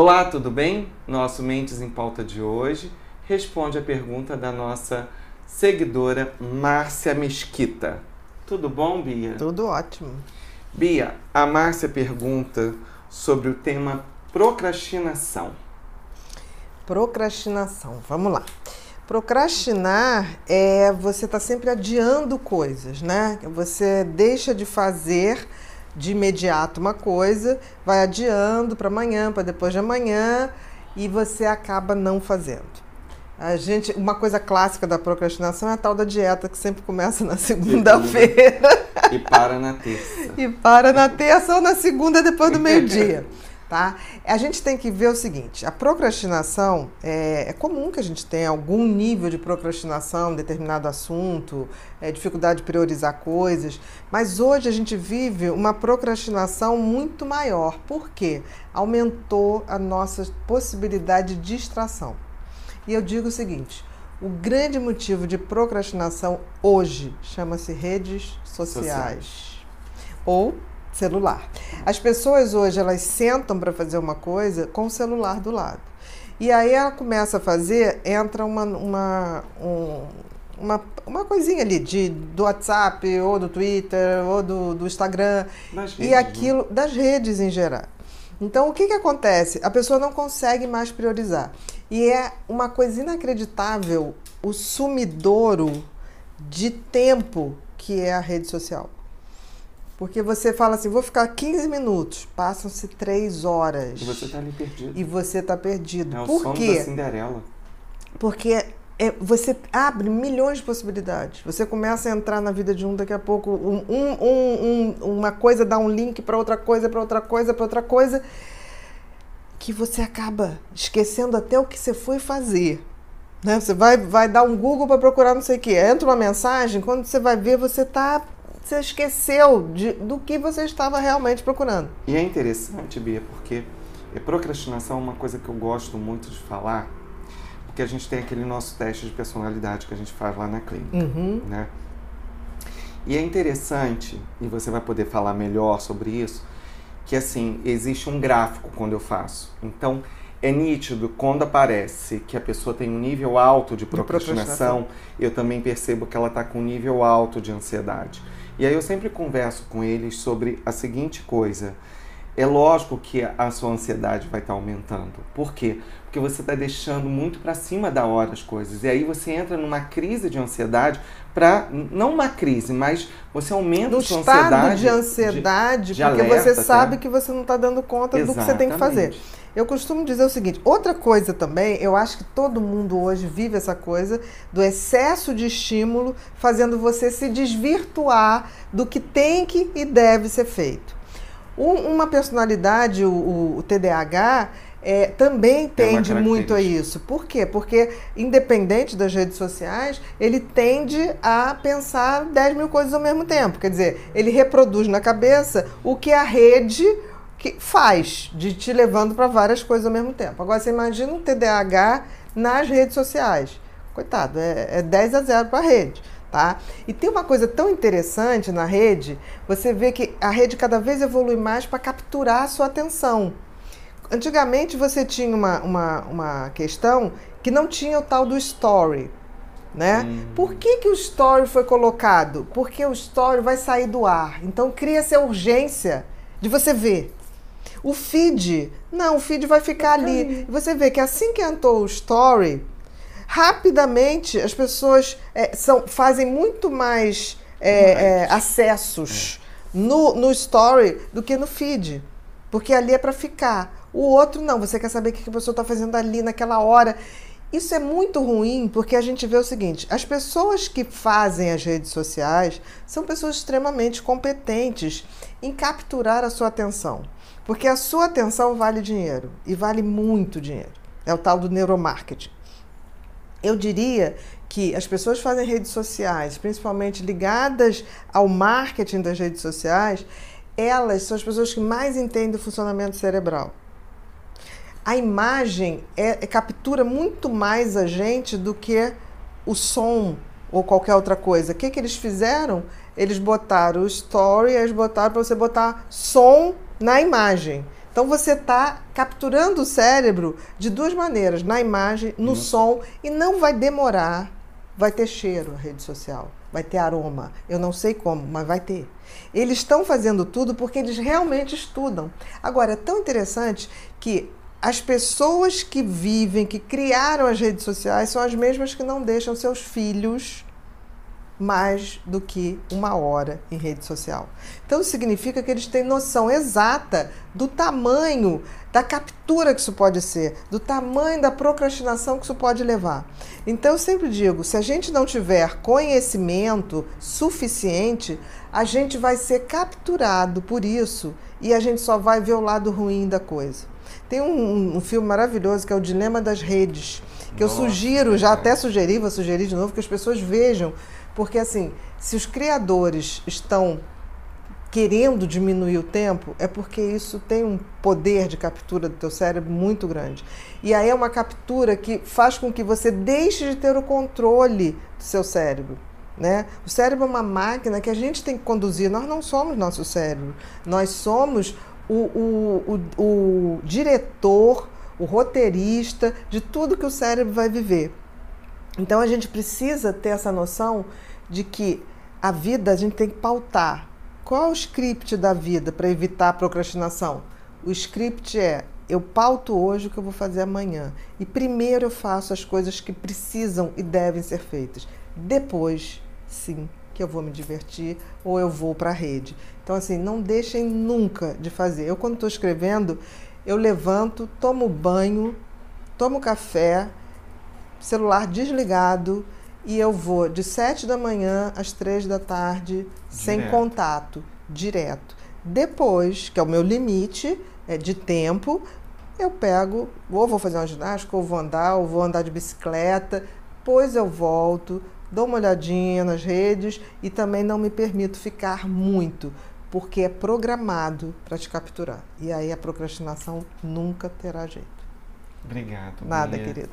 Olá, tudo bem? Nosso Mentes em Pauta de hoje responde a pergunta da nossa seguidora Márcia Mesquita. Tudo bom, Bia? Tudo ótimo. Bia, a Márcia pergunta sobre o tema procrastinação. Procrastinação, vamos lá. Procrastinar é você estar tá sempre adiando coisas, né? Você deixa de fazer de imediato uma coisa, vai adiando para amanhã, para depois de amanhã e você acaba não fazendo. A gente, uma coisa clássica da procrastinação é a tal da dieta que sempre começa na segunda-feira. E para na terça. e para na terça ou na segunda depois do meio-dia. Tá? A gente tem que ver o seguinte: a procrastinação é, é, comum que a gente tenha algum nível de procrastinação em determinado assunto, é, dificuldade de priorizar coisas, mas hoje a gente vive uma procrastinação muito maior. Por quê? Aumentou a nossa possibilidade de distração. E eu digo o seguinte: o grande motivo de procrastinação hoje chama-se redes sociais. sociais. Ou celular. As pessoas hoje elas sentam para fazer uma coisa com o celular do lado. E aí ela começa a fazer, entra uma, uma, um, uma, uma coisinha ali de, do WhatsApp, ou do Twitter, ou do, do Instagram. redes, e aquilo, né? das redes em geral. Então, o que, que acontece? A pessoa não consegue mais priorizar. E é uma coisa inacreditável o sumidouro de tempo que é a rede social. Porque você fala assim, vou ficar 15 minutos, passam-se 3 horas. E você está ali perdido. E você está perdido. É o Por sono quê? da Cinderela. Porque é, você abre milhões de possibilidades. Você começa a entrar na vida de um daqui a pouco, um, um, um, uma coisa dá um link para outra coisa, para outra coisa, para outra coisa, que você acaba esquecendo até o que você foi fazer. Né? Você vai, vai dar um Google para procurar não sei o que. Entra uma mensagem, quando você vai ver, você está você esqueceu de, do que você estava realmente procurando. E é interessante, Bia, porque procrastinação é uma coisa que eu gosto muito de falar, porque a gente tem aquele nosso teste de personalidade que a gente faz lá na clínica, uhum. né? E é interessante, e você vai poder falar melhor sobre isso, que assim, existe um gráfico quando eu faço. Então, é nítido quando aparece que a pessoa tem um nível alto de procrastinação, de procrastinação. eu também percebo que ela está com um nível alto de ansiedade. E aí eu sempre converso com eles sobre a seguinte coisa. É lógico que a sua ansiedade vai estar aumentando. Por quê? Porque você está deixando muito para cima da hora as coisas. E aí você entra numa crise de ansiedade para não uma crise, mas você aumenta no a sua estado ansiedade. de ansiedade, de, de porque alerta, você sabe até. que você não está dando conta Exatamente. do que você tem que fazer. Eu costumo dizer o seguinte: outra coisa também, eu acho que todo mundo hoje vive essa coisa do excesso de estímulo, fazendo você se desvirtuar do que tem que e deve ser feito. Um, uma personalidade, o, o TDAH, é, também tende muito a isso. Por quê? Porque, independente das redes sociais, ele tende a pensar 10 mil coisas ao mesmo tempo. Quer dizer, ele reproduz na cabeça o que a rede que faz, de te levando para várias coisas ao mesmo tempo. Agora, você imagina um TDAH nas redes sociais. Coitado, é, é 10 a 0 para a rede. Tá? E tem uma coisa tão interessante na rede, você vê que a rede cada vez evolui mais para capturar a sua atenção. Antigamente você tinha uma, uma, uma questão que não tinha o tal do story. Né? Hum. Por que, que o story foi colocado? Porque o story vai sair do ar. Então cria-se a urgência de você ver. O feed, não, o feed vai ficar ali. Você vê que assim que entrou o story, rapidamente as pessoas é, são, fazem muito mais é, é, acessos no, no story do que no feed. Porque ali é para ficar. O outro não, você quer saber o que a pessoa está fazendo ali naquela hora. Isso é muito ruim porque a gente vê o seguinte: as pessoas que fazem as redes sociais são pessoas extremamente competentes em capturar a sua atenção. Porque a sua atenção vale dinheiro e vale muito dinheiro. É o tal do neuromarketing. Eu diria que as pessoas fazem redes sociais, principalmente ligadas ao marketing das redes sociais, elas são as pessoas que mais entendem o funcionamento cerebral a imagem é, é, captura muito mais a gente do que o som ou qualquer outra coisa. O que, que eles fizeram? Eles botaram o story, eles botaram para você botar som na imagem. Então você está capturando o cérebro de duas maneiras, na imagem, no som, e não vai demorar. Vai ter cheiro a rede social, vai ter aroma. Eu não sei como, mas vai ter. Eles estão fazendo tudo porque eles realmente estudam. Agora, é tão interessante que as pessoas que vivem, que criaram as redes sociais, são as mesmas que não deixam seus filhos mais do que uma hora em rede social. Então significa que eles têm noção exata do tamanho da captura que isso pode ser, do tamanho da procrastinação que isso pode levar. Então eu sempre digo, se a gente não tiver conhecimento suficiente, a gente vai ser capturado por isso e a gente só vai ver o lado ruim da coisa. Tem um, um filme maravilhoso que é o Dilema das Redes, que Nossa, eu sugiro, já até sugeri, vou sugerir de novo, que as pessoas vejam porque, assim, se os criadores estão querendo diminuir o tempo, é porque isso tem um poder de captura do teu cérebro muito grande. E aí é uma captura que faz com que você deixe de ter o controle do seu cérebro. Né? O cérebro é uma máquina que a gente tem que conduzir. Nós não somos nosso cérebro. Nós somos o, o, o, o diretor, o roteirista de tudo que o cérebro vai viver. Então a gente precisa ter essa noção de que a vida a gente tem que pautar. Qual é o script da vida para evitar a procrastinação? O script é eu pauto hoje o que eu vou fazer amanhã. E primeiro eu faço as coisas que precisam e devem ser feitas. Depois, sim, que eu vou me divertir ou eu vou para a rede. Então, assim, não deixem nunca de fazer. Eu, quando estou escrevendo, eu levanto, tomo banho, tomo café, celular desligado e eu vou de 7 da manhã às 3 da tarde, direto. sem contato, direto. Depois, que é o meu limite é, de tempo, eu pego, ou vou fazer uma ginástica, ou vou andar, ou vou andar de bicicleta, depois eu volto, dou uma olhadinha nas redes e também não me permito ficar muito, porque é programado para te capturar. E aí a procrastinação nunca terá jeito. Obrigado. Nada, querido.